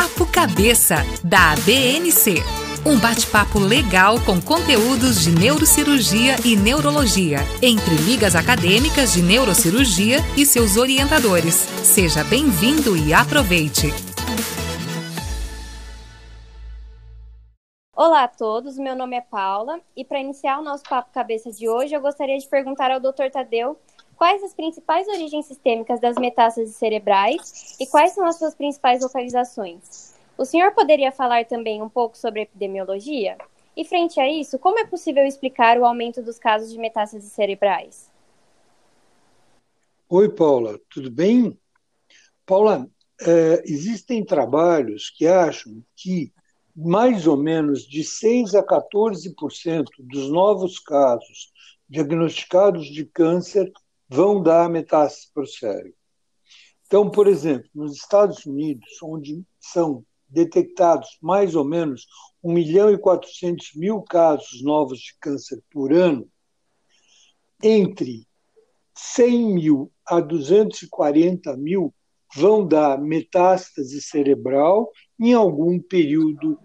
Papo Cabeça, da BNC. Um bate-papo legal com conteúdos de neurocirurgia e neurologia, entre ligas acadêmicas de neurocirurgia e seus orientadores. Seja bem-vindo e aproveite! Olá a todos, meu nome é Paula e para iniciar o nosso Papo Cabeça de hoje, eu gostaria de perguntar ao Dr. Tadeu quais as principais origens sistêmicas das metástases cerebrais e quais são as suas principais localizações. O senhor poderia falar também um pouco sobre epidemiologia? E frente a isso, como é possível explicar o aumento dos casos de metástases cerebrais? Oi, Paula, tudo bem? Paula, é, existem trabalhos que acham que mais ou menos de 6 a 14% dos novos casos diagnosticados de câncer vão dar metástase para o cérebro. Então, por exemplo, nos Estados Unidos, onde são detectados mais ou menos 1 milhão e 400 mil casos novos de câncer por ano, entre 100 mil a 240 mil vão dar metástase cerebral em algum período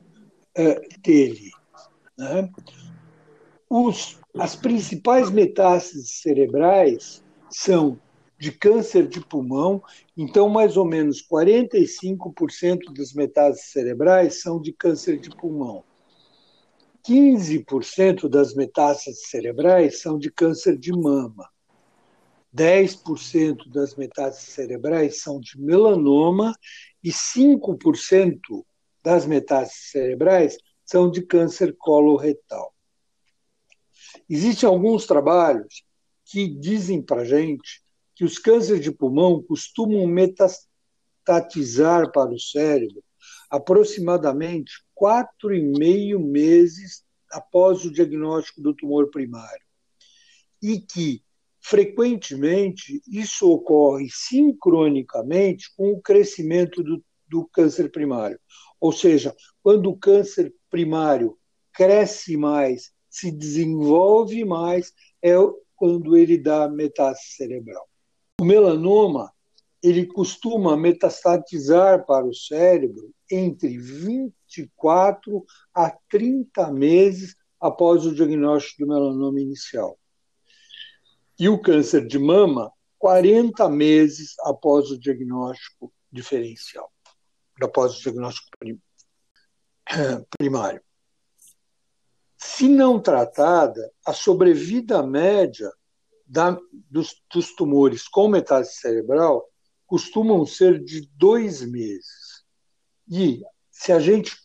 uh, dele. Né? Os, as principais metástases cerebrais são de câncer de pulmão, então mais ou menos 45% das metástases cerebrais são de câncer de pulmão. 15% das metástases cerebrais são de câncer de mama. 10% das metástases cerebrais são de melanoma e 5% das metástases cerebrais são de câncer coloretal. Existem alguns trabalhos que dizem para gente que os cânceres de pulmão costumam metastatizar para o cérebro aproximadamente quatro e meio meses após o diagnóstico do tumor primário e que frequentemente isso ocorre sincronicamente com o crescimento do, do câncer primário. Ou seja, quando o câncer primário cresce mais, se desenvolve mais, é quando ele dá metástase cerebral. O melanoma, ele costuma metastatizar para o cérebro entre 24 a 30 meses após o diagnóstico do melanoma inicial e o câncer de mama 40 meses após o diagnóstico diferencial, após o diagnóstico primário. Se não tratada, a sobrevida média da, dos, dos, tumores com metástase cerebral costumam ser de dois meses. E se a gente,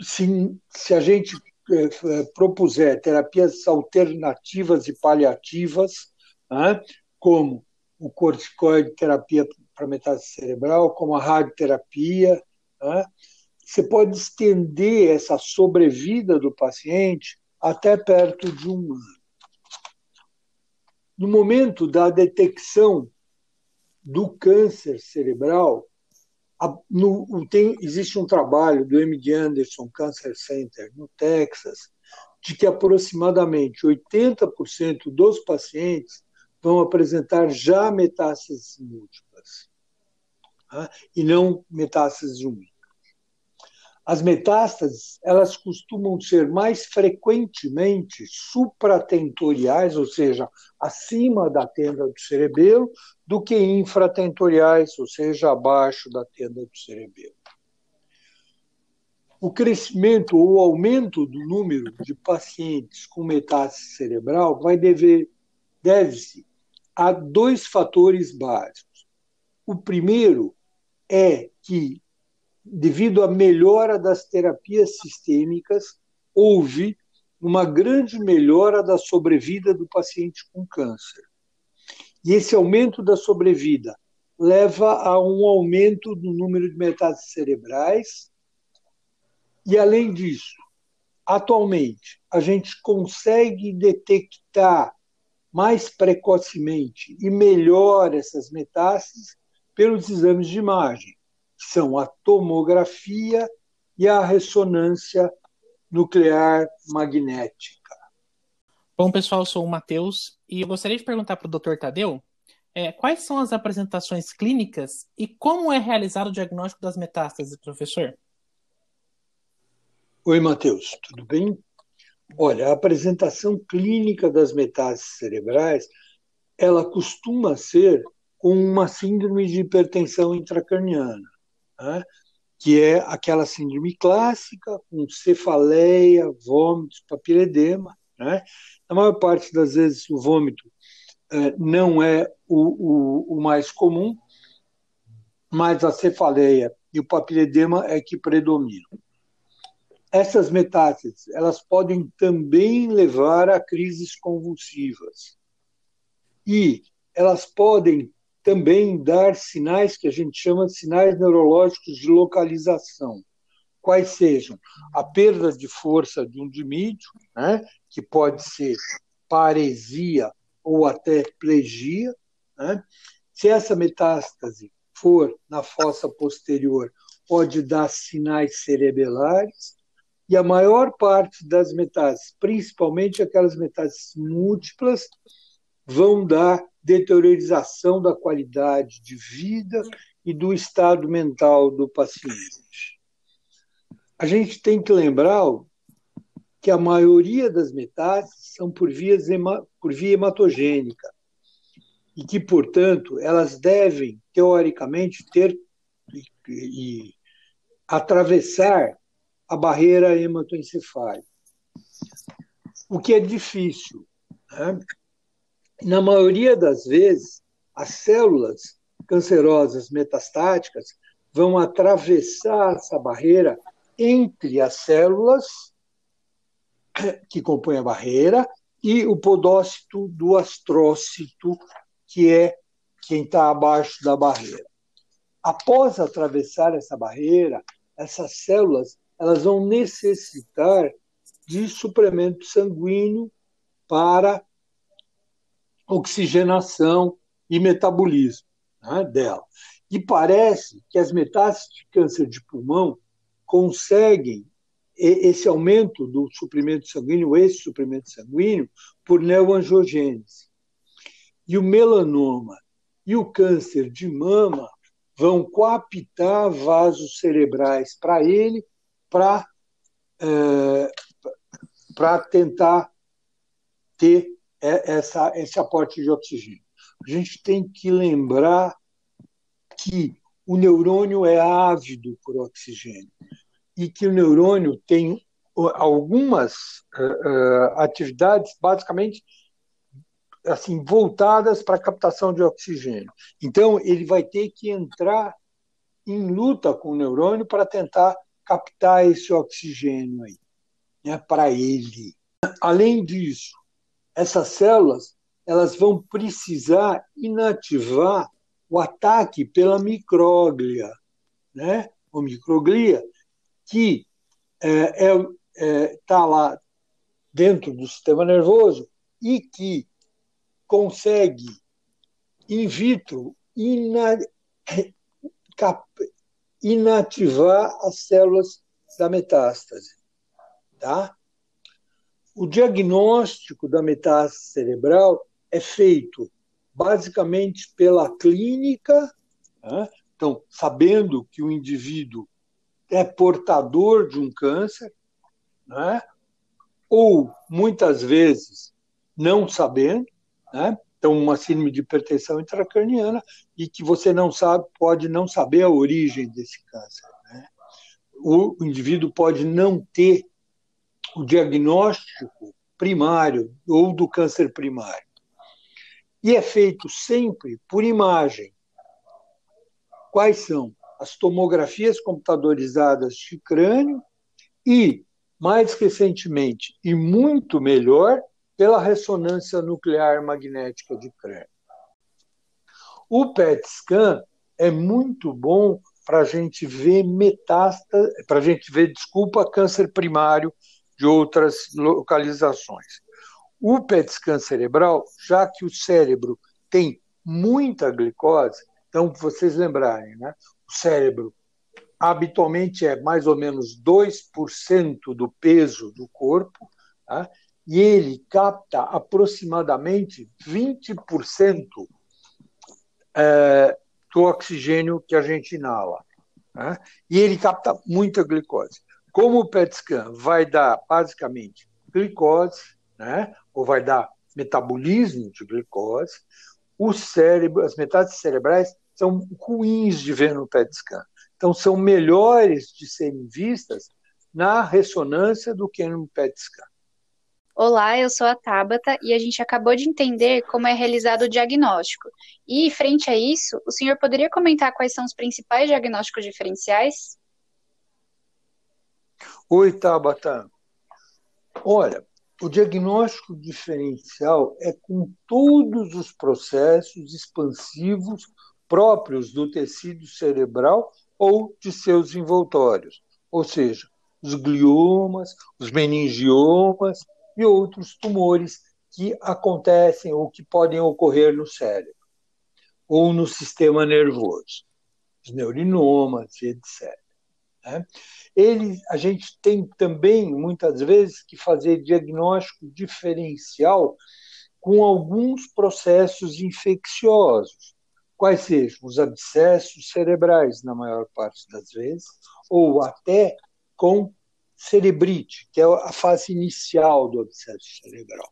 se, se a gente eh, propuser terapias alternativas e paliativas, né, como o corticoide terapia para metástase cerebral, como a radioterapia, né, você pode estender essa sobrevida do paciente até perto de um ano. No momento da detecção do câncer cerebral, a, no, tem, existe um trabalho do MD Anderson Cancer Center, no Texas, de que aproximadamente 80% dos pacientes vão apresentar já metástases múltiplas, tá? e não metástases únicas. As metástases, elas costumam ser mais frequentemente supratentoriais, ou seja, acima da tenda do cerebelo, do que infratentoriais, ou seja, abaixo da tenda do cerebelo. O crescimento ou aumento do número de pacientes com metástase cerebral vai dever deve-se a dois fatores básicos. O primeiro é que devido à melhora das terapias sistêmicas, houve uma grande melhora da sobrevida do paciente com câncer. E esse aumento da sobrevida leva a um aumento do número de metástases cerebrais. E, além disso, atualmente, a gente consegue detectar mais precocemente e melhor essas metástases pelos exames de imagem são a tomografia e a ressonância nuclear magnética. Bom, pessoal, eu sou o Matheus e eu gostaria de perguntar para o Dr. Tadeu é, quais são as apresentações clínicas e como é realizado o diagnóstico das metástases, professor? Oi, Matheus, tudo bem? Olha, a apresentação clínica das metástases cerebrais, ela costuma ser com uma síndrome de hipertensão intracraniana, né? que é aquela síndrome clássica, com cefaleia, vômitos, papiledema. Né? Na maior parte das vezes, o vômito é, não é o, o, o mais comum, mas a cefaleia e o papiledema é que predominam. Essas metástases, elas podem também levar a crises convulsivas. E elas podem também dar sinais que a gente chama de sinais neurológicos de localização. Quais sejam a perda de força de um dimídio, né, que pode ser paresia ou até plegia. Né? Se essa metástase for na fossa posterior, pode dar sinais cerebelares. E a maior parte das metástases, principalmente aquelas metástases múltiplas, vão dar deteriorização da qualidade de vida e do estado mental do paciente. A gente tem que lembrar que a maioria das metástases são por, vias por via hematogênica e que, portanto, elas devem, teoricamente, ter e, e atravessar a barreira hematoencefálica, o que é difícil. Né? Na maioria das vezes, as células cancerosas metastáticas vão atravessar essa barreira entre as células que compõem a barreira e o podócito do astrócito, que é quem está abaixo da barreira. Após atravessar essa barreira, essas células elas vão necessitar de suplemento sanguíneo para oxigenação e metabolismo né, dela. E parece que as metástases de câncer de pulmão conseguem esse aumento do suprimento sanguíneo, esse suprimento sanguíneo, por neoangiogênese. E o melanoma e o câncer de mama vão coaptar vasos cerebrais para ele, para é, para tentar ter essa, esse aporte de oxigênio. A gente tem que lembrar que o neurônio é ávido por oxigênio e que o neurônio tem algumas uh, uh, atividades basicamente assim voltadas para a captação de oxigênio. Então ele vai ter que entrar em luta com o neurônio para tentar captar esse oxigênio aí, né, para ele. Além disso, essas células elas vão precisar inativar o ataque pela micróglia, né? O microglia, que é, é, é, tá lá dentro do sistema nervoso e que consegue in vitro ina, inativar as células da metástase, tá? O diagnóstico da metástase cerebral é feito basicamente pela clínica, né? então, sabendo que o indivíduo é portador de um câncer, né? ou muitas vezes não sabendo, né? então uma síndrome de hipertensão intracraniana e que você não sabe, pode não saber a origem desse câncer. Né? O indivíduo pode não ter o diagnóstico primário ou do câncer primário. E é feito sempre por imagem. Quais são? As tomografias computadorizadas de crânio e, mais recentemente e muito melhor, pela ressonância nuclear magnética de crânio. O PET scan é muito bom para a gente ver metástase, para a gente ver, desculpa, câncer primário de outras localizações. O PET scan cerebral, já que o cérebro tem muita glicose, então, vocês lembrarem, né? o cérebro habitualmente é mais ou menos 2% do peso do corpo, tá? e ele capta aproximadamente 20% é, do oxigênio que a gente inala. Né? E ele capta muita glicose. Como o PET scan vai dar basicamente glicose, né? ou vai dar metabolismo de glicose, o cérebro, as metástases cerebrais são ruins de ver no PET scan. Então, são melhores de serem vistas na ressonância do que no PET scan. Olá, eu sou a Tabata e a gente acabou de entender como é realizado o diagnóstico. E, frente a isso, o senhor poderia comentar quais são os principais diagnósticos diferenciais? Oi, Tabata. Olha, o diagnóstico diferencial é com todos os processos expansivos próprios do tecido cerebral ou de seus envoltórios, ou seja, os gliomas, os meningiomas e outros tumores que acontecem ou que podem ocorrer no cérebro ou no sistema nervoso, os neurinomas, etc. Ele, a gente tem também, muitas vezes, que fazer diagnóstico diferencial com alguns processos infecciosos, quais sejam os abscessos cerebrais, na maior parte das vezes, ou até com cerebrite, que é a fase inicial do abscesso cerebral.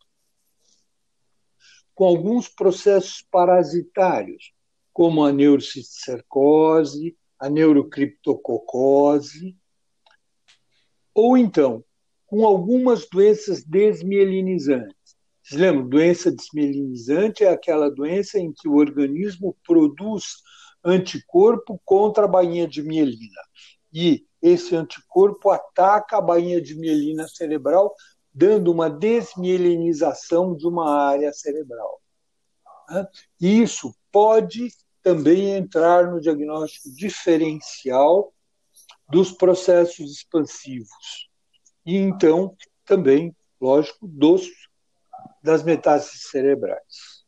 Com alguns processos parasitários, como a neurocisticercose, a neurocriptococose, ou então com algumas doenças desmielinizantes. Vocês lembram? Doença desmielinizante é aquela doença em que o organismo produz anticorpo contra a bainha de mielina. E esse anticorpo ataca a bainha de mielina cerebral, dando uma desmielinização de uma área cerebral. Isso pode também entrar no diagnóstico diferencial dos processos expansivos. E então, também, lógico, dos, das metástases cerebrais.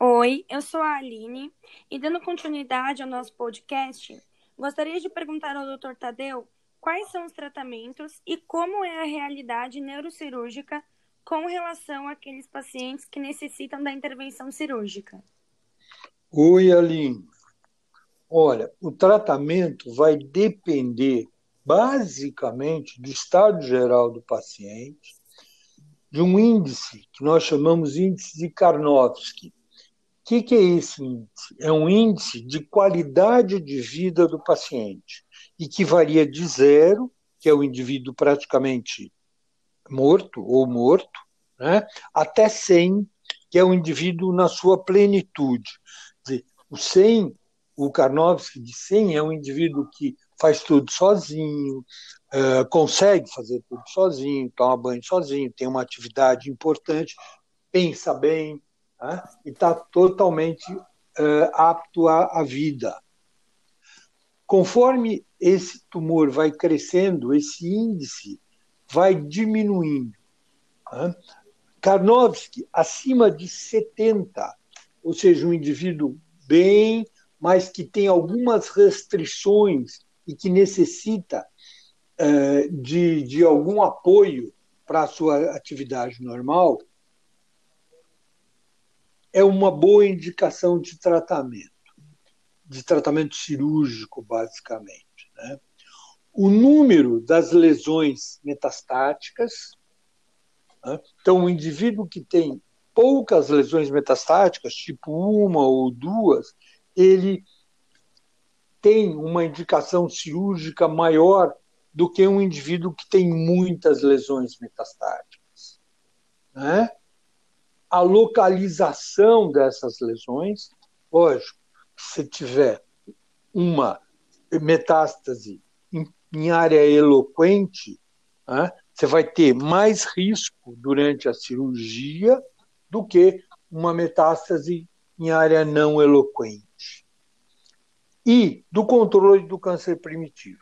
Oi, eu sou a Aline e dando continuidade ao nosso podcast, gostaria de perguntar ao Dr. Tadeu quais são os tratamentos e como é a realidade neurocirúrgica com relação àqueles pacientes que necessitam da intervenção cirúrgica. Oi, Aline. Olha, o tratamento vai depender basicamente do estado geral do paciente, de um índice que nós chamamos índice de Karnofsky. O que, que é esse índice? É um índice de qualidade de vida do paciente e que varia de zero, que é o indivíduo praticamente morto ou morto, né, até 100, que é o indivíduo na sua plenitude. O 100 o Karnowski de 100 é um indivíduo que faz tudo sozinho, uh, consegue fazer tudo sozinho, toma banho sozinho, tem uma atividade importante, pensa bem né? e está totalmente uh, apto à, à, vida. Conforme esse tumor vai crescendo, esse índice vai diminuindo. Né? Karnowski, acima de 70, ou seja, um indivíduo bem mas que tem algumas restrições e que necessita uh, de, de algum apoio para a sua atividade normal, é uma boa indicação de tratamento, de tratamento cirúrgico, basicamente. Né? O número das lesões metastáticas, né? então, o indivíduo que tem poucas lesões metastáticas, tipo uma ou duas, ele tem uma indicação cirúrgica maior do que um indivíduo que tem muitas lesões metastáticas. Né? A localização dessas lesões, lógico, se tiver uma metástase em, em área eloquente, né? você vai ter mais risco durante a cirurgia do que uma metástase em área não eloquente e do controle do câncer primitivo.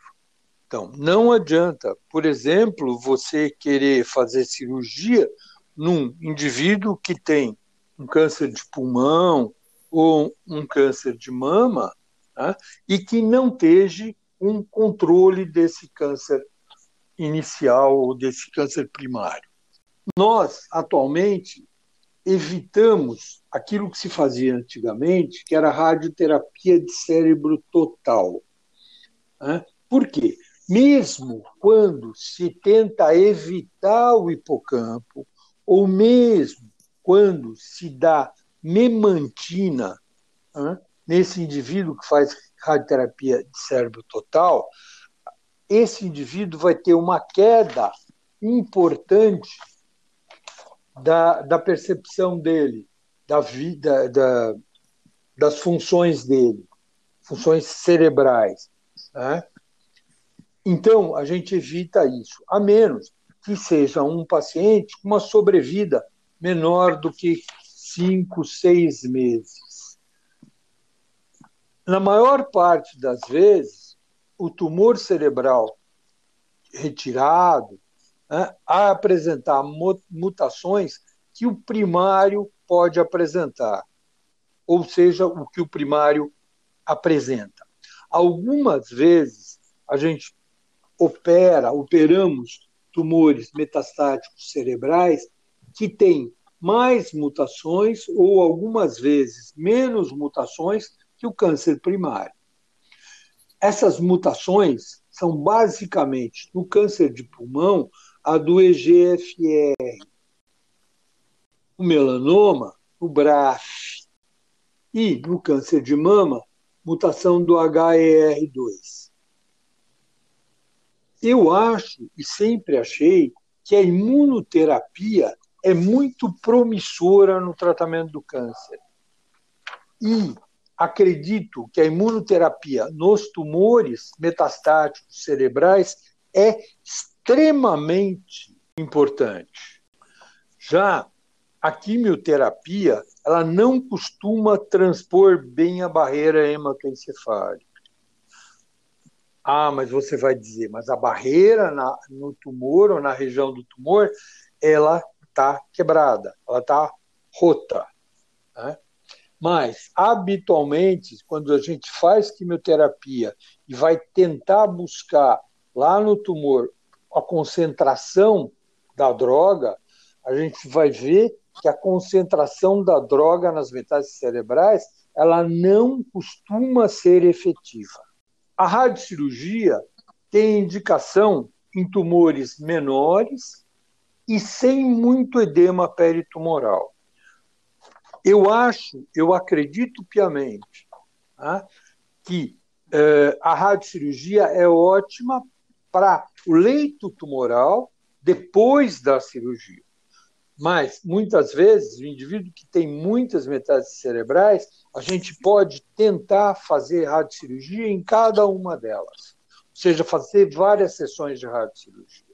Então, não adianta, por exemplo, você querer fazer cirurgia num indivíduo que tem um câncer de pulmão ou um câncer de mama tá? e que não esteja um controle desse câncer inicial ou desse câncer primário. Nós, atualmente, evitamos aquilo que se fazia antigamente, que era radioterapia de cérebro total. Né? Por quê? Mesmo quando se tenta evitar o hipocampo, ou mesmo quando se dá memantina né, nesse indivíduo que faz radioterapia de cérebro total, esse indivíduo vai ter uma queda importante da, da percepção dele, da vida, da, das funções dele, funções cerebrais. Né? Então, a gente evita isso, a menos que seja um paciente com uma sobrevida menor do que cinco, seis meses. Na maior parte das vezes, o tumor cerebral retirado né, a apresentar mutações que o primário pode apresentar, ou seja, o que o primário apresenta. Algumas vezes a gente opera, operamos tumores metastáticos cerebrais que têm mais mutações ou algumas vezes menos mutações que o câncer primário. Essas mutações são basicamente no câncer de pulmão a do EGFR, o melanoma, o BRAF, e no câncer de mama, mutação do HER2. Eu acho e sempre achei que a imunoterapia é muito promissora no tratamento do câncer. E acredito que a imunoterapia nos tumores metastáticos cerebrais é extremamente importante. Já a quimioterapia, ela não costuma transpor bem a barreira hematoencefálica. Ah, mas você vai dizer, mas a barreira na, no tumor ou na região do tumor, ela está quebrada, ela está rota. Né? Mas, habitualmente, quando a gente faz quimioterapia e vai tentar buscar lá no tumor a concentração da droga, a gente vai ver que a concentração da droga nas metástases cerebrais ela não costuma ser efetiva. A radiocirurgia tem indicação em tumores menores e sem muito edema peritumoral. Eu acho, eu acredito piamente tá, que eh, a radiocirurgia é ótima para o leito tumoral depois da cirurgia. Mas, muitas vezes, o indivíduo que tem muitas metástases cerebrais, a gente pode tentar fazer radiocirurgia em cada uma delas. Ou seja, fazer várias sessões de radiocirurgia.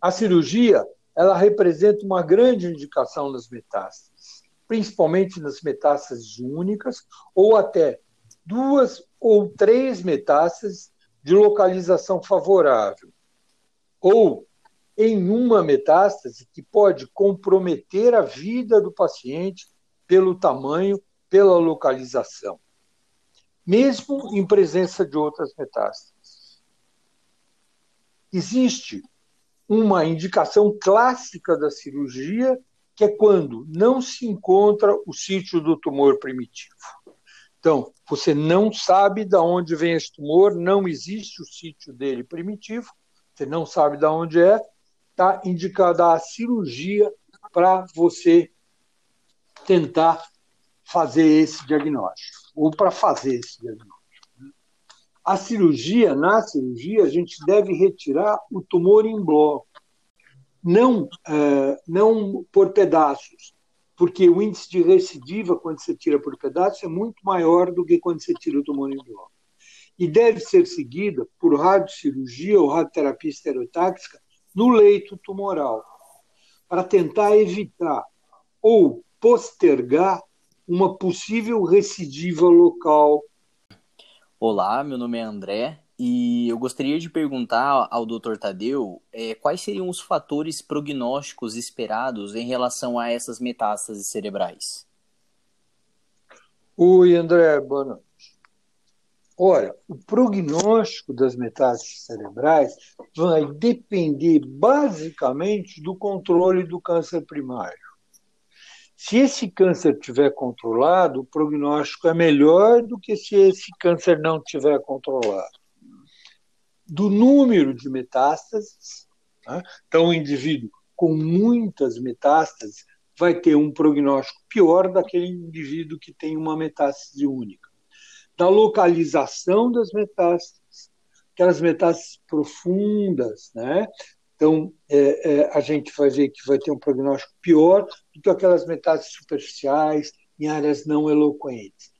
A cirurgia, ela representa uma grande indicação nas metástases, principalmente nas metástases únicas, ou até duas ou três metástases de localização favorável, ou em uma metástase que pode comprometer a vida do paciente pelo tamanho, pela localização, mesmo em presença de outras metástases. Existe uma indicação clássica da cirurgia, que é quando não se encontra o sítio do tumor primitivo. Então, você não sabe de onde vem esse tumor, não existe o sítio dele primitivo, você não sabe de onde é, está indicada a cirurgia para você tentar fazer esse diagnóstico, ou para fazer esse diagnóstico. Né? A cirurgia, na cirurgia, a gente deve retirar o tumor em bloco, não, é, não por pedaços, porque o índice de recidiva, quando você tira por pedaços, é muito maior do que quando você tira o tumor em bloco. E deve ser seguida por radiocirurgia ou radioterapia estereotáxica no leito tumoral, para tentar evitar ou postergar uma possível recidiva local. Olá, meu nome é André e eu gostaria de perguntar ao Dr. Tadeu é, quais seriam os fatores prognósticos esperados em relação a essas metástases cerebrais. Oi, André, boa noite. Olha, o prognóstico das metástases cerebrais vai depender basicamente do controle do câncer primário. Se esse câncer tiver controlado, o prognóstico é melhor do que se esse câncer não tiver controlado. Do número de metástases, né? então o indivíduo com muitas metástases vai ter um prognóstico pior daquele indivíduo que tem uma metástase única. Da localização das metástases, aquelas metástases profundas, né? Então, é, é, a gente vai ver que vai ter um prognóstico pior do que aquelas metástases superficiais em áreas não eloquentes.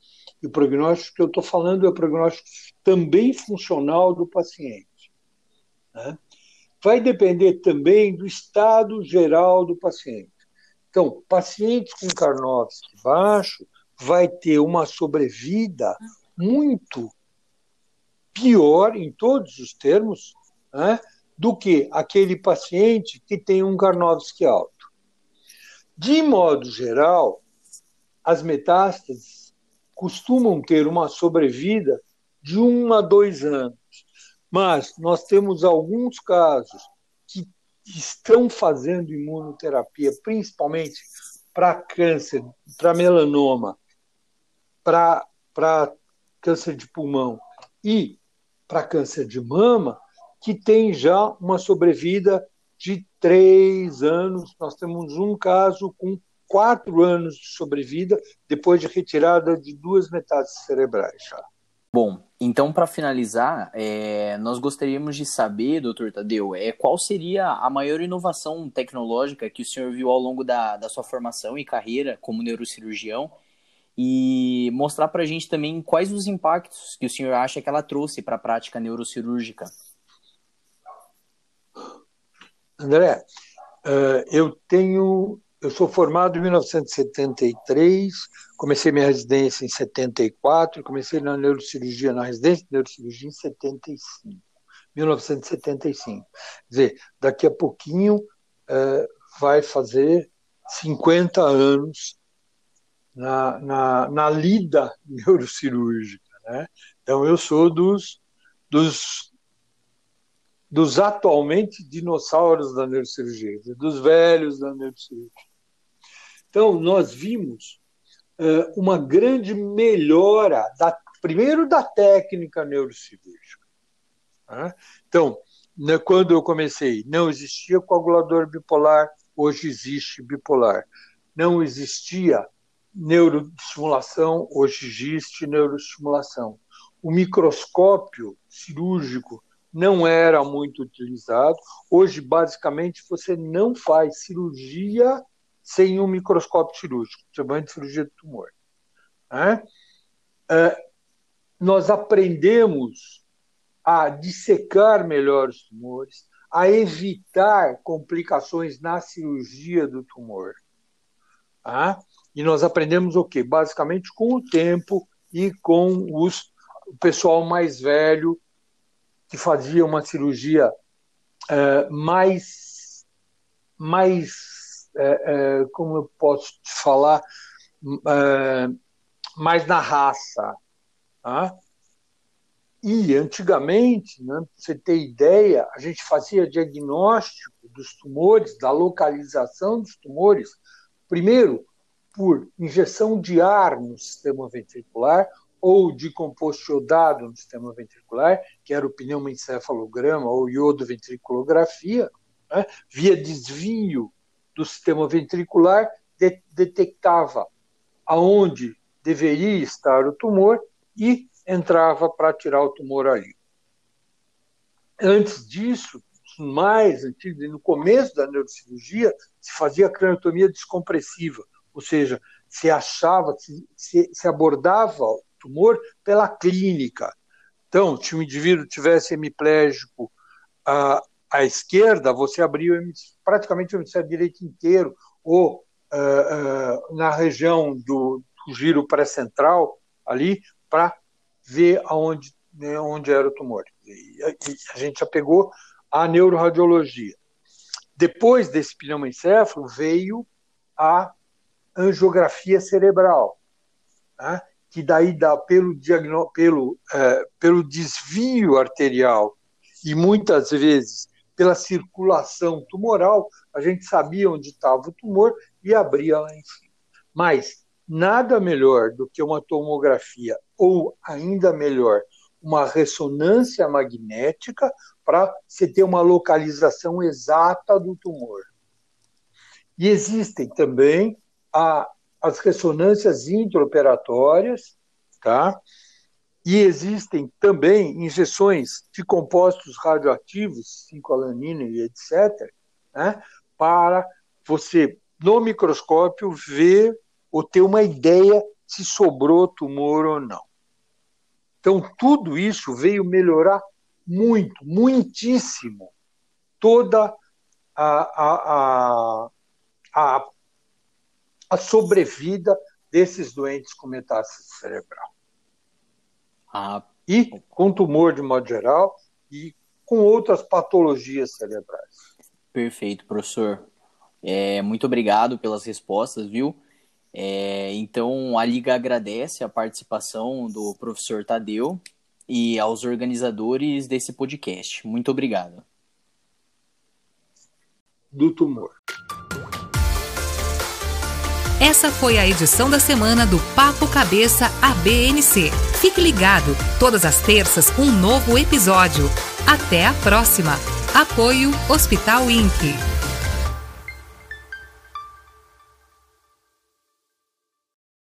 E o prognóstico que eu estou falando é o prognóstico também funcional do paciente. Né? Vai depender também do estado geral do paciente. Então, pacientes com Karnofsky baixo vai ter uma sobrevida muito pior em todos os termos, né? do que aquele paciente que tem um Karnofsky alto. De modo geral, as metástases costumam ter uma sobrevida de um a dois anos, mas nós temos alguns casos que estão fazendo imunoterapia, principalmente para câncer, para melanoma, para câncer de pulmão e para câncer de mama, que tem já uma sobrevida de três anos. Nós temos um caso com quatro anos de sobrevida depois de retirada de duas metástases cerebrais já. Bom, então para finalizar, é, nós gostaríamos de saber, doutor Tadeu, é, qual seria a maior inovação tecnológica que o senhor viu ao longo da, da sua formação e carreira como neurocirurgião e mostrar para a gente também quais os impactos que o senhor acha que ela trouxe para a prática neurocirúrgica. André, eh, eu tenho, eu sou formado em 1973, comecei minha residência em 74, comecei na neurocirurgia, na residência de neurocirurgia em 75, 1975. Quer dizer, daqui a pouquinho é, vai fazer 50 anos na, na, na lida neurocirúrgica. Né? Então, eu sou dos, dos dos atualmente dinossauros da neurocirurgia, dos velhos da neurocirurgia. Então, nós vimos uh, uma grande melhora, da, primeiro da técnica neurocirúrgica. Né? Então, né, quando eu comecei, não existia coagulador bipolar, hoje existe bipolar. Não existia neuroestimulação, hoje existe neuroestimulação. O microscópio cirúrgico não era muito utilizado. Hoje, basicamente, você não faz cirurgia sem um microscópio cirúrgico, chamando de cirurgia de tumor. Nós aprendemos a dissecar melhor os tumores, a evitar complicações na cirurgia do tumor. E nós aprendemos o quê? Basicamente com o tempo e com os, o pessoal mais velho que fazia uma cirurgia mais, mais como eu posso te falar, é, mais na raça. Tá? E antigamente, né, para você ter ideia, a gente fazia diagnóstico dos tumores, da localização dos tumores, primeiro por injeção de ar no sistema ventricular ou de composto iodado no sistema ventricular, que era o pneumoencefalograma ou iodoventriculografia, né, via desvio do sistema ventricular, de, detectava aonde deveria estar o tumor e entrava para tirar o tumor ali. Antes disso, mais antigo, no começo da neurocirurgia, se fazia craniotomia descompressiva, ou seja, se achava, se, se, abordava tumor pela clínica. Então, se o indivíduo tivesse hemiplégico à, à esquerda, você abria praticamente o hemisfério direito inteiro, ou uh, uh, na região do, do giro pré-central, ali, para ver aonde, né, onde era o tumor. E, e a gente já pegou a neuroradiologia. Depois desse pneumoencéfalo veio a angiografia cerebral. Né? que daí dá pelo, pelo, é, pelo desvio arterial e muitas vezes pela circulação tumoral, a gente sabia onde estava o tumor e abria lá em cima. Mas nada melhor do que uma tomografia, ou ainda melhor, uma ressonância magnética para você ter uma localização exata do tumor. E existem também a, as ressonâncias intraoperatórias, tá? E existem também injeções de compostos radioativos, 5-alanina e etc., né? para você, no microscópio, ver ou ter uma ideia se sobrou tumor ou não. Então, tudo isso veio melhorar muito, muitíssimo, toda a, a, a, a sobrevida desses doentes com metástase cerebral. Ah. E com tumor de modo geral e com outras patologias cerebrais. Perfeito, professor. É, muito obrigado pelas respostas, viu? É, então, a Liga agradece a participação do professor Tadeu e aos organizadores desse podcast. Muito obrigado. Do tumor. Essa foi a edição da semana do Papo Cabeça ABNC. Fique ligado, todas as terças um novo episódio. Até a próxima. Apoio Hospital INC.